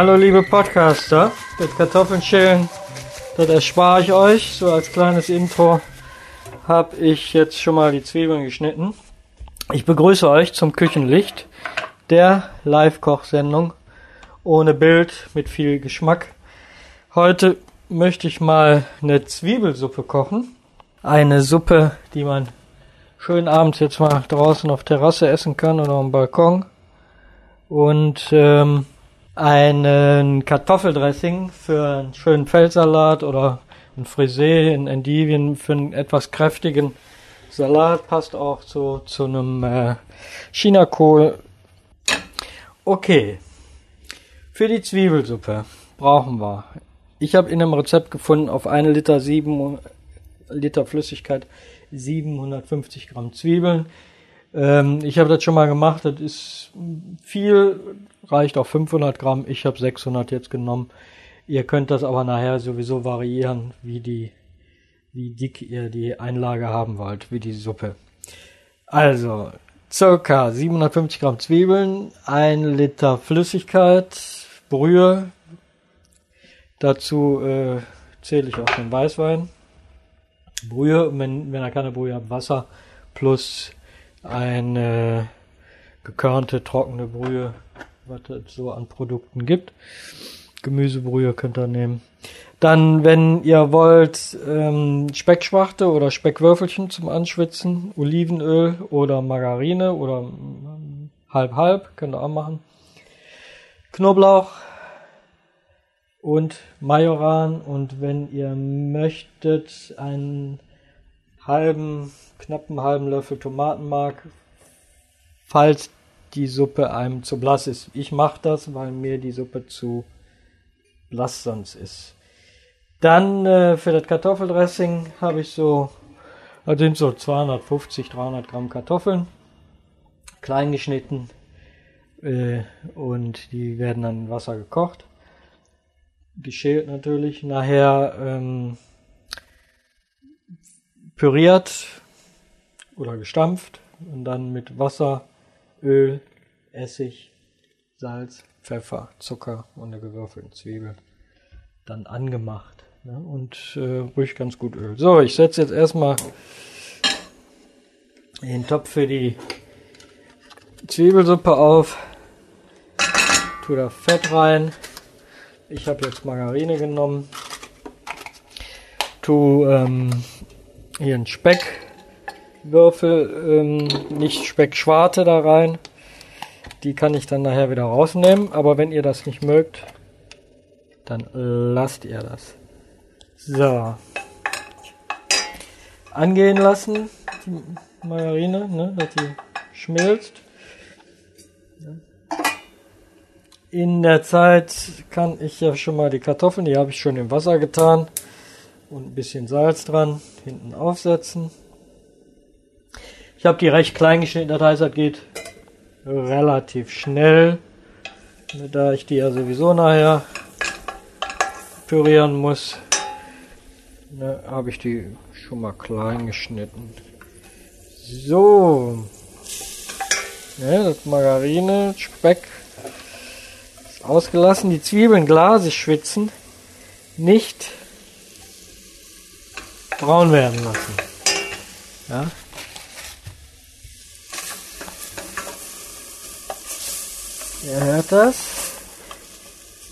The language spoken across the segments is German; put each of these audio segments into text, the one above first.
Hallo liebe Podcaster. Das Kartoffeln schälen, das erspare ich euch. So als kleines Intro habe ich jetzt schon mal die Zwiebeln geschnitten. Ich begrüße euch zum Küchenlicht, der Live-Kochsendung ohne Bild mit viel Geschmack. Heute möchte ich mal eine Zwiebelsuppe kochen. Eine Suppe, die man schön abends jetzt mal draußen auf Terrasse essen kann oder am Balkon. Und ähm, einen Kartoffeldressing für einen schönen Feldsalat oder ein Frisee in Endivien für einen etwas kräftigen Salat. Passt auch zu, zu einem äh, Chinakohl. Okay. Für die Zwiebelsuppe brauchen wir. Ich habe in einem Rezept gefunden, auf eine Liter, sieben, Liter Flüssigkeit 750 Gramm Zwiebeln. Ähm, ich habe das schon mal gemacht. Das ist viel, reicht auch 500 Gramm. Ich habe 600 jetzt genommen. Ihr könnt das aber nachher sowieso variieren, wie die, wie dick ihr die Einlage haben wollt, wie die Suppe. Also, circa 750 Gramm Zwiebeln, ein Liter Flüssigkeit, Brühe. Dazu äh, zähle ich auch den Weißwein. Brühe, wenn, wenn ihr keine Brühe habt, Wasser plus eine gekörnte, trockene Brühe, was es so an Produkten gibt. Gemüsebrühe könnt ihr nehmen. Dann, wenn ihr wollt, ähm, Speckschwachte oder Speckwürfelchen zum Anschwitzen, Olivenöl oder Margarine oder halb-halb, könnt ihr auch machen. Knoblauch und Majoran und wenn ihr möchtet, einen halben, knappen halben Löffel Tomatenmark, falls die Suppe einem zu blass ist. Ich mache das, weil mir die Suppe zu blass sonst ist. Dann äh, für das Kartoffeldressing habe ich so, das sind so 250, 300 Gramm Kartoffeln, klein geschnitten äh, und die werden dann in Wasser gekocht, geschält natürlich. Nachher ähm, püriert oder gestampft und dann mit Wasser, Öl, Essig, Salz, Pfeffer, Zucker und eine gewürfelte Zwiebel dann angemacht. Ne? Und äh, ruhig ganz gut Öl. So, ich setze jetzt erstmal den Topf für die Zwiebelsuppe auf. Tu da Fett rein. Ich habe jetzt Margarine genommen. Tu ähm, hier einen Speckwürfel, ähm, nicht Speckschwarte da rein. Die kann ich dann nachher wieder rausnehmen. Aber wenn ihr das nicht mögt, dann lasst ihr das. So. Angehen lassen, die Margarine, ne, dass die schmilzt. In der Zeit kann ich ja schon mal die Kartoffeln, die habe ich schon im Wasser getan und ein bisschen Salz dran, hinten aufsetzen. Ich habe die recht klein geschnitten, das heißt, das geht relativ schnell, da ich die ja sowieso nachher pürieren muss, ne, habe ich die schon mal klein geschnitten. So, ja, das Margarine, Speck ist ausgelassen, die Zwiebeln glasig schwitzen, nicht braun werden lassen. Ja. Ihr hört das.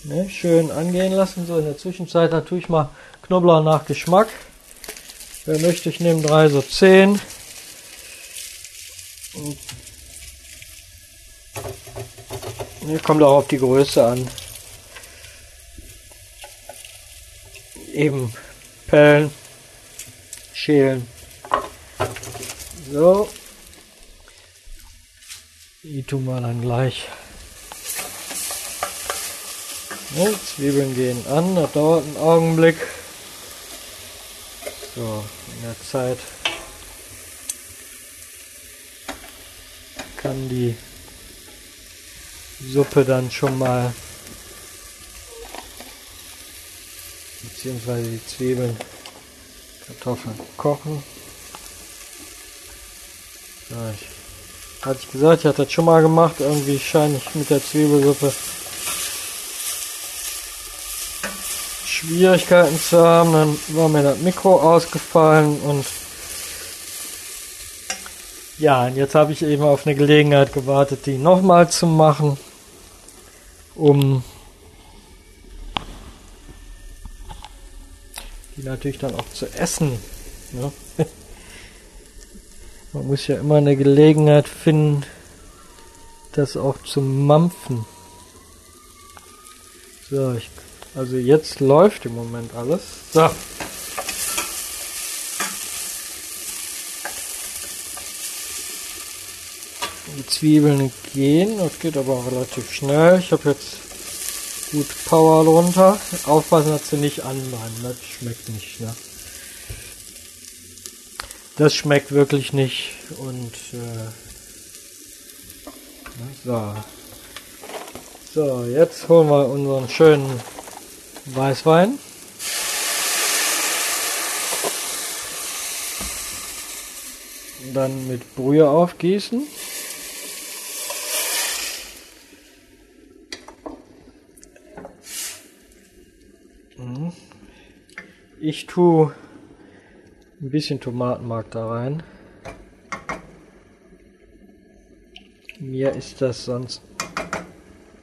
Ne, schön angehen lassen. So in der Zwischenzeit natürlich mal Knoblauch nach Geschmack. Wer möchte, ich nehme drei so zehn. Ne, kommt auch auf die Größe an. Eben pellen, schälen. So. Die tun wir dann gleich. Ne, Zwiebeln gehen an, das dauert einen Augenblick. So, in der Zeit kann die Suppe dann schon mal beziehungsweise die Zwiebeln, Kartoffeln kochen. So, ich, hatte ich gesagt, ich hatte das schon mal gemacht. Irgendwie scheine ich mit der Zwiebelsuppe Schwierigkeiten zu haben. Dann war mir das Mikro ausgefallen und ja, und jetzt habe ich eben auf eine Gelegenheit gewartet, die nochmal zu machen, um die natürlich dann auch zu essen. Ja. Man muss ja immer eine Gelegenheit finden, das auch zu mampfen. So, ich, also jetzt läuft im Moment alles. So. Die Zwiebeln gehen, das geht aber auch relativ schnell. Ich habe jetzt gut Power drunter. Aufpassen, dass sie nicht anbrennen, das schmeckt nicht. Ne? Das schmeckt wirklich nicht und äh, so. So, jetzt holen wir unseren schönen Weißwein. Dann mit Brühe aufgießen. Ich tue ein bisschen Tomatenmark da rein. Mir ist das sonst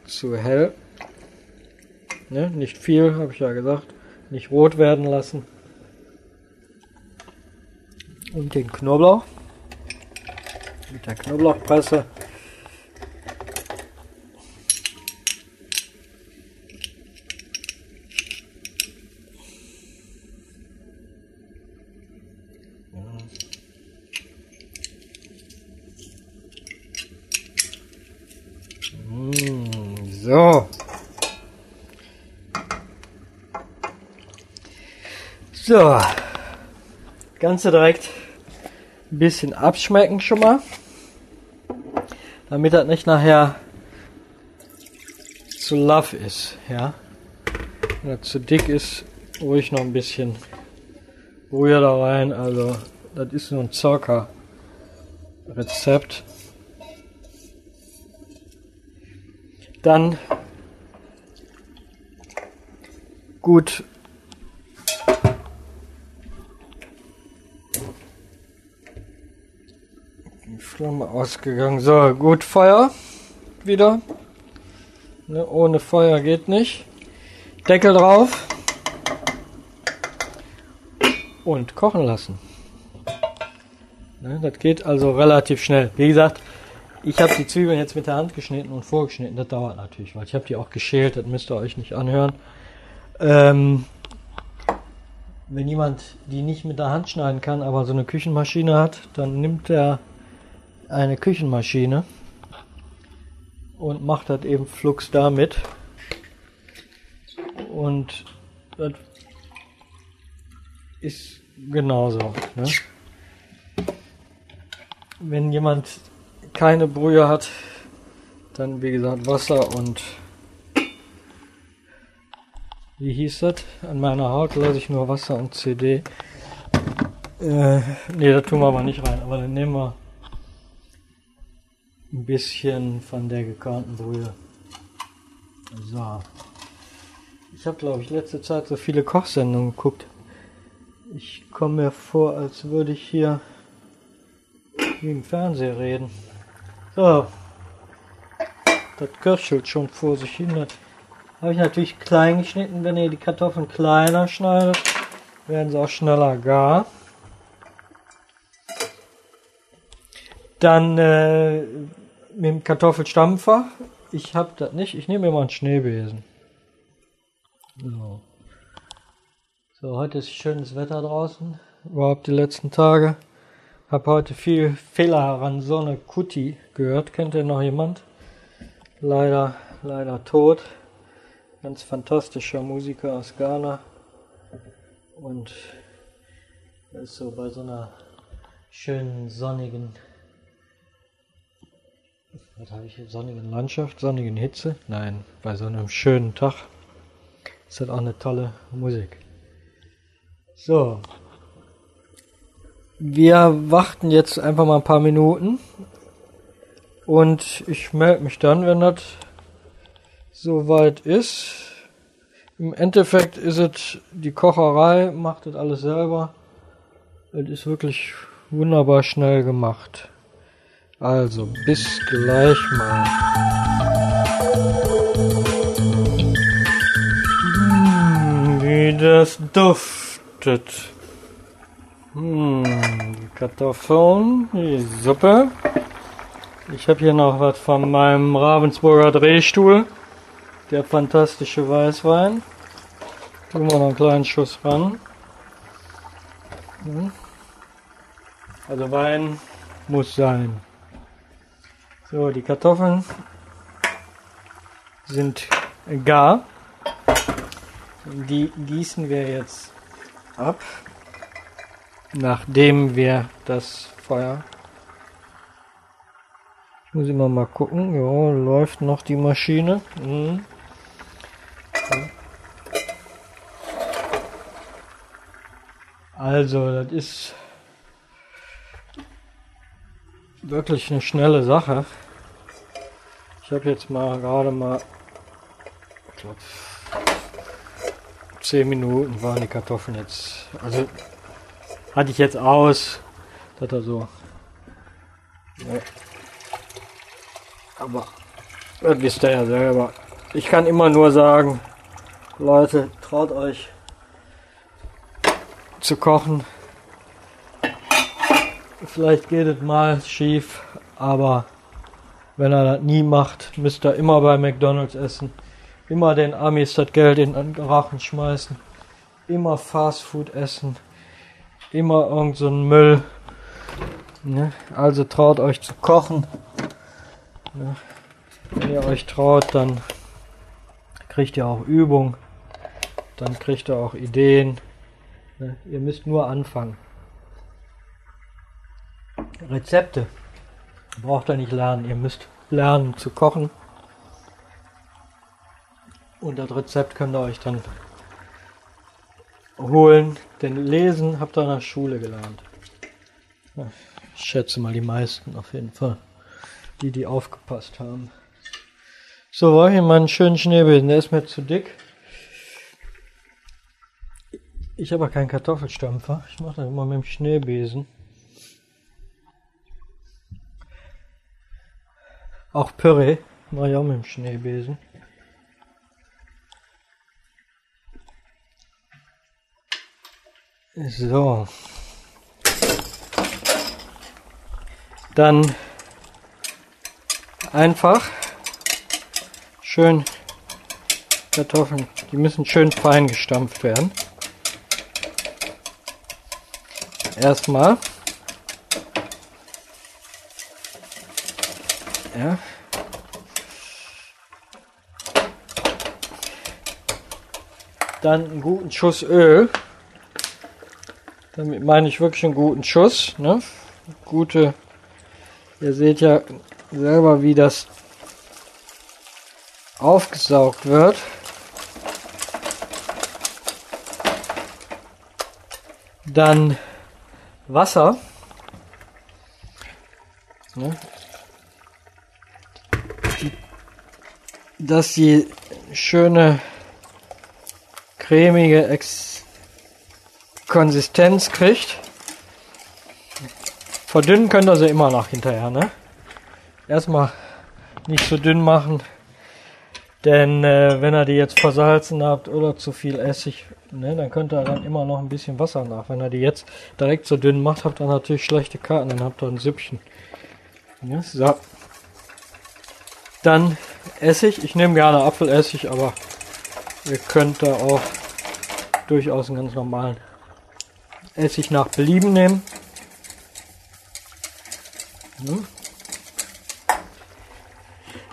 zu hell. Ne? Nicht viel, habe ich ja gesagt. Nicht rot werden lassen. Und den Knoblauch. Mit der Knoblauchpresse. So. So. Ganze direkt ein bisschen abschmecken schon mal. Damit das nicht nachher zu love ist, ja. Wenn das zu dick ist, ruhig noch ein bisschen Brühe da rein. Also, das ist nur ein Zucker-Rezept. Dann gut Flamme ausgegangen. So, gut Feuer wieder. Ne, ohne Feuer geht nicht. Deckel drauf und kochen lassen. Ne, das geht also relativ schnell. Wie gesagt, ich habe die Zwiebeln jetzt mit der Hand geschnitten und vorgeschnitten. Das dauert natürlich, weil ich habe die auch geschält. Das müsst ihr euch nicht anhören. Ähm, wenn jemand die nicht mit der Hand schneiden kann, aber so eine Küchenmaschine hat, dann nimmt er eine Küchenmaschine und macht das eben flugs damit. Und das ist genauso. Ne? Wenn jemand keine Brühe hat, dann wie gesagt Wasser und wie hieß das? An meiner Haut lasse ich nur Wasser und CD. Äh, ne, da tun wir aber nicht rein, aber dann nehmen wir ein bisschen von der gekörnten Brühe. So. Ich habe, glaube ich, letzte Zeit so viele Kochsendungen geguckt. Ich komme mir vor, als würde ich hier wie im Fernsehen reden. So. Das köchelt schon vor sich hin. Habe ich natürlich klein geschnitten. Wenn ihr die Kartoffeln kleiner schneidet, werden sie auch schneller gar. Dann äh, mit dem Kartoffelstampfer. Ich habe das nicht. Ich nehme immer einen Schneebesen. So. so, heute ist schönes Wetter draußen. Überhaupt die letzten Tage. Hab heute viel Fehler an Sonne Kuti gehört. Kennt ihr noch jemand? Leider, leider tot. Ganz fantastischer Musiker aus Ghana. Und ist so bei so einer schönen sonnigen, was habe ich hier, sonnigen Landschaft, sonnigen Hitze? Nein, bei so einem schönen Tag ist das auch eine tolle Musik. So, wir warten jetzt einfach mal ein paar Minuten und ich melde mich dann, wenn das soweit ist. Im Endeffekt ist es die Kocherei, macht das alles selber. Es ist wirklich wunderbar schnell gemacht. Also, bis gleich mal. Hm, wie das duftet. Hm, die Kartoffeln, die Suppe. Ich habe hier noch was von meinem Ravensburger Drehstuhl. Der fantastische Weißwein. Tun wir noch einen kleinen Schuss ran. Hm. Also Wein muss sein. So, die Kartoffeln sind gar. Die gießen wir jetzt ab, nachdem wir das Feuer. Ich muss immer mal gucken. Ja, läuft noch die Maschine. Mhm. Also, das ist wirklich eine schnelle Sache. Habe jetzt mal gerade mal, ich glaube, 10 Minuten waren die Kartoffeln jetzt. Also hatte ich jetzt aus, dass er so. Ja. Aber das wisst ihr ja selber. Ich kann immer nur sagen, Leute, traut euch zu kochen. Vielleicht geht es mal schief, aber wenn er das nie macht, müsst ihr immer bei McDonalds essen. Immer den Amis das Geld in den Rachen schmeißen. Immer Fast Food essen. Immer irgend so Müll. Ne? Also traut euch zu kochen. Ne? Wenn ihr euch traut, dann kriegt ihr auch Übung. Dann kriegt ihr auch Ideen. Ne? Ihr müsst nur anfangen. Rezepte braucht ihr nicht lernen. Ihr müsst lernen zu kochen. Und das Rezept könnt ihr euch dann holen. Denn lesen habt ihr in der Schule gelernt. Ich schätze mal die meisten auf jeden Fall. Die, die aufgepasst haben. So, war hier mal einen schönen Schneebesen. Der ist mir zu dick. Ich habe keinen Kartoffelstampfer. Ich mache das immer mit dem Schneebesen. Auch Püree ich auch mit dem Schneebesen. So. Dann einfach schön Kartoffeln, die müssen schön fein gestampft werden. Erstmal Ja. Dann einen guten Schuss Öl. Damit meine ich wirklich einen guten Schuss. Ne? Gute. Ihr seht ja selber, wie das aufgesaugt wird. Dann Wasser. Ne? Dass sie schöne cremige Ex Konsistenz kriegt. Verdünnen könnt ihr sie immer noch hinterher, ne? Erstmal nicht zu dünn machen, denn äh, wenn ihr die jetzt versalzen habt oder zu viel Essig, ne, dann könnt ihr dann immer noch ein bisschen Wasser nach. Wenn ihr die jetzt direkt so dünn macht, habt ihr natürlich schlechte Karten, dann habt ihr ein Süppchen. Ja, so. Dann Essig. Ich nehme gerne Apfelessig, aber ihr könnt da auch durchaus einen ganz normalen Essig nach Belieben nehmen. Hm.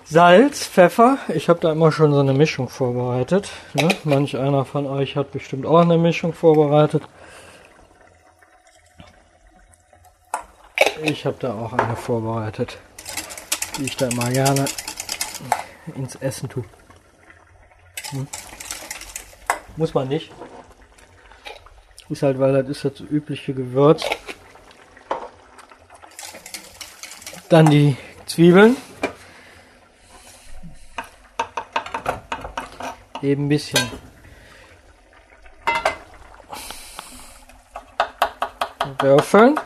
Salz, Pfeffer. Ich habe da immer schon so eine Mischung vorbereitet. Ne? Manch einer von euch hat bestimmt auch eine Mischung vorbereitet. Ich habe da auch eine vorbereitet, die ich da immer gerne ins Essen tue. Hm. Muss man nicht. Ist halt, weil das ist das übliche Gewürz. Dann die Zwiebeln. Eben ein bisschen würfeln.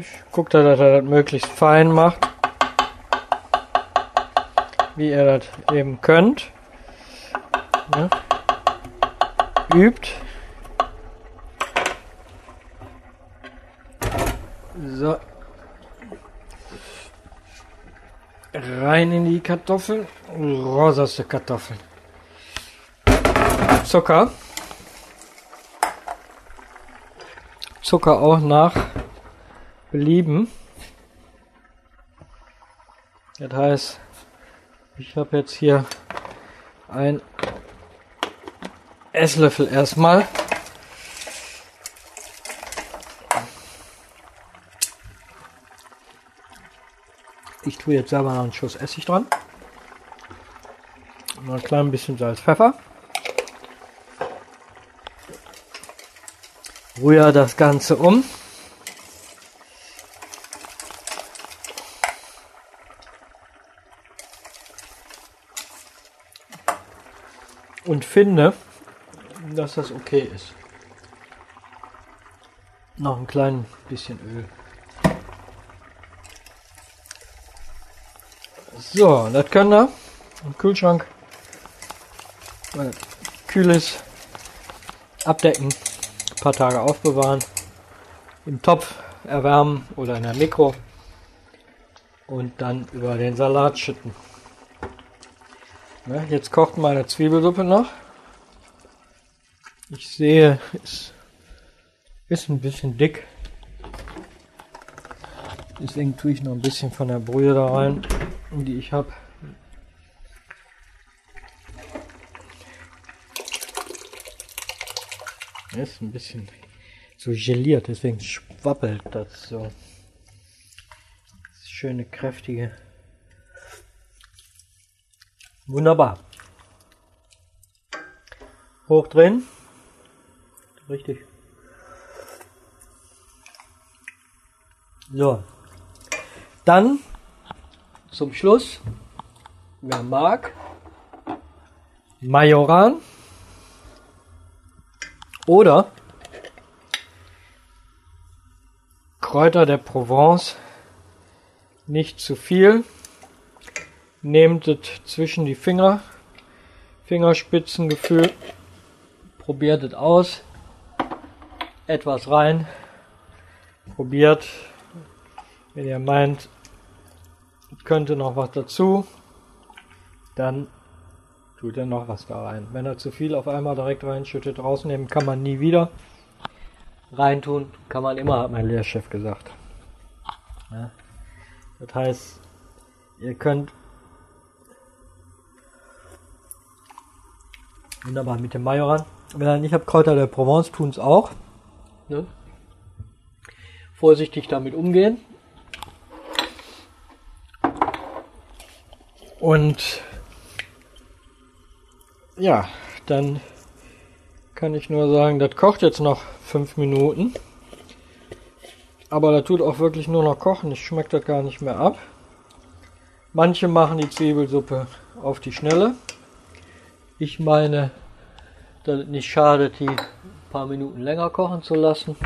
Ich gucke da, dass er das möglichst fein macht. Wie ihr das eben könnt. Ne? Übt. So. Rein in die Kartoffeln. Rosaste Kartoffeln. Zucker. Zucker auch nach Belieben. Das heißt, ich habe jetzt hier ein Esslöffel erstmal. Ich tue jetzt selber noch einen Schuss Essig dran. Noch ein klein bisschen Salz, Pfeffer. Rühre das Ganze um. Und finde, dass das okay ist. Noch ein klein bisschen Öl. So, das können wir im Kühlschrank, weil kühl ist, abdecken, ein paar Tage aufbewahren, im Topf erwärmen oder in der Mikro und dann über den Salat schütten. Ja, jetzt kocht meine Zwiebelsuppe noch. Ich sehe, es ist ein bisschen dick. Deswegen tue ich noch ein bisschen von der Brühe da rein die ich habe. Ist ein bisschen so geliert, deswegen schwappelt das so. Das schöne, kräftige. Wunderbar. Hochdrehen. Richtig. So. Dann zum Schluss, wer mag, Majoran oder Kräuter der Provence. Nicht zu viel. Nehmt es zwischen die Finger, Fingerspitzengefühl. Probiert es aus. Etwas rein. Probiert. Wenn ihr meint, könnte noch was dazu, dann tut er noch was da rein. Wenn er zu viel auf einmal direkt reinschüttet, rausnehmen kann man nie wieder. Reintun kann man immer, hat mein Lehrchef gesagt. Ja. Das heißt, ihr könnt wunderbar mit dem Majoran. Ihr nicht habt Kräuter der Provence, tun es auch. Ne? Vorsichtig damit umgehen. Und ja, dann kann ich nur sagen, das kocht jetzt noch fünf Minuten. Aber da tut auch wirklich nur noch kochen. Ich schmeckt das gar nicht mehr ab. Manche machen die Zwiebelsuppe auf die Schnelle. Ich meine, dass es nicht schadet, die paar Minuten länger kochen zu lassen.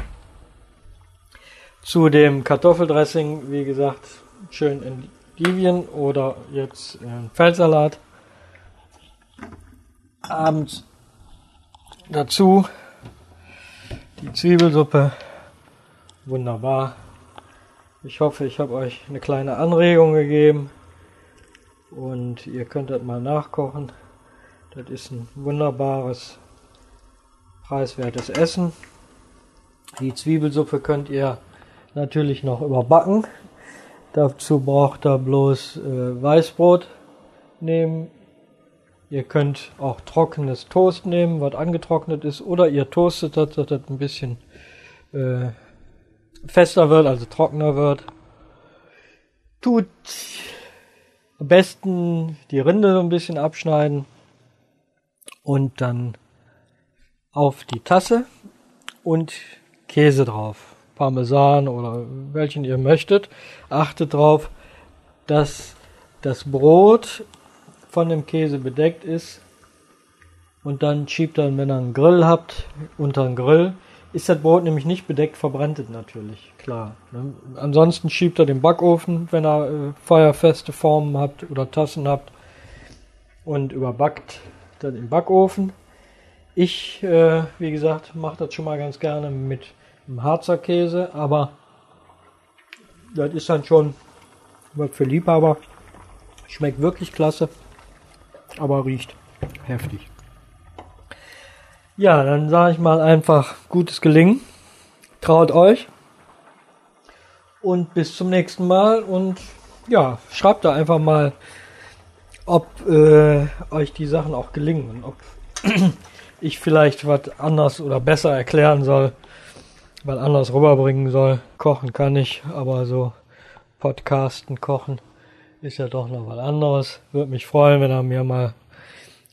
Zu dem Kartoffeldressing, wie gesagt, schön in Givien oder jetzt äh, Feldsalat. Abends dazu die Zwiebelsuppe. Wunderbar. Ich hoffe, ich habe euch eine kleine Anregung gegeben und ihr könnt das mal nachkochen. Das ist ein wunderbares, preiswertes Essen. Die Zwiebelsuppe könnt ihr natürlich noch überbacken. Dazu braucht ihr bloß äh, Weißbrot nehmen. Ihr könnt auch trockenes Toast nehmen, was angetrocknet ist, oder ihr toastet das, dass das ein bisschen äh, fester wird, also trockener wird. Tut am besten die Rinde so ein bisschen abschneiden und dann auf die Tasse und Käse drauf. Parmesan oder welchen ihr möchtet. Achtet darauf, dass das Brot von dem Käse bedeckt ist. Und dann schiebt dann, wenn ihr einen Grill habt, unter den Grill. Ist das Brot nämlich nicht bedeckt, verbrennt es natürlich, klar. Ne? Ansonsten schiebt er den Backofen, wenn er äh, feuerfeste Formen habt oder Tassen habt und überbackt dann im Backofen. Ich, äh, wie gesagt, mache das schon mal ganz gerne mit einem Harzer Käse, aber das ist dann schon was für Liebhaber. Schmeckt wirklich klasse, aber riecht heftig. Ja, dann sage ich mal einfach gutes Gelingen. Traut euch. Und bis zum nächsten Mal. Und ja, schreibt da einfach mal, ob äh, euch die Sachen auch gelingen und ob ich vielleicht was anders oder besser erklären soll, weil anders rüberbringen soll. Kochen kann ich, aber so Podcasten, Kochen ist ja doch noch was anderes. Würde mich freuen, wenn er mir mal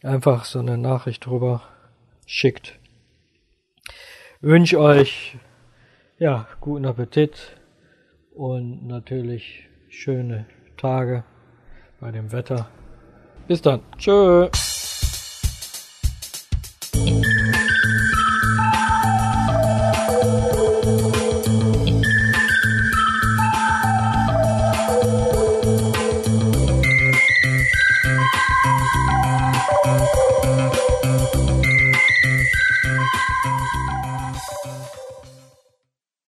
einfach so eine Nachricht drüber schickt. Wünsche euch ja guten Appetit und natürlich schöne Tage bei dem Wetter. Bis dann. Tschö.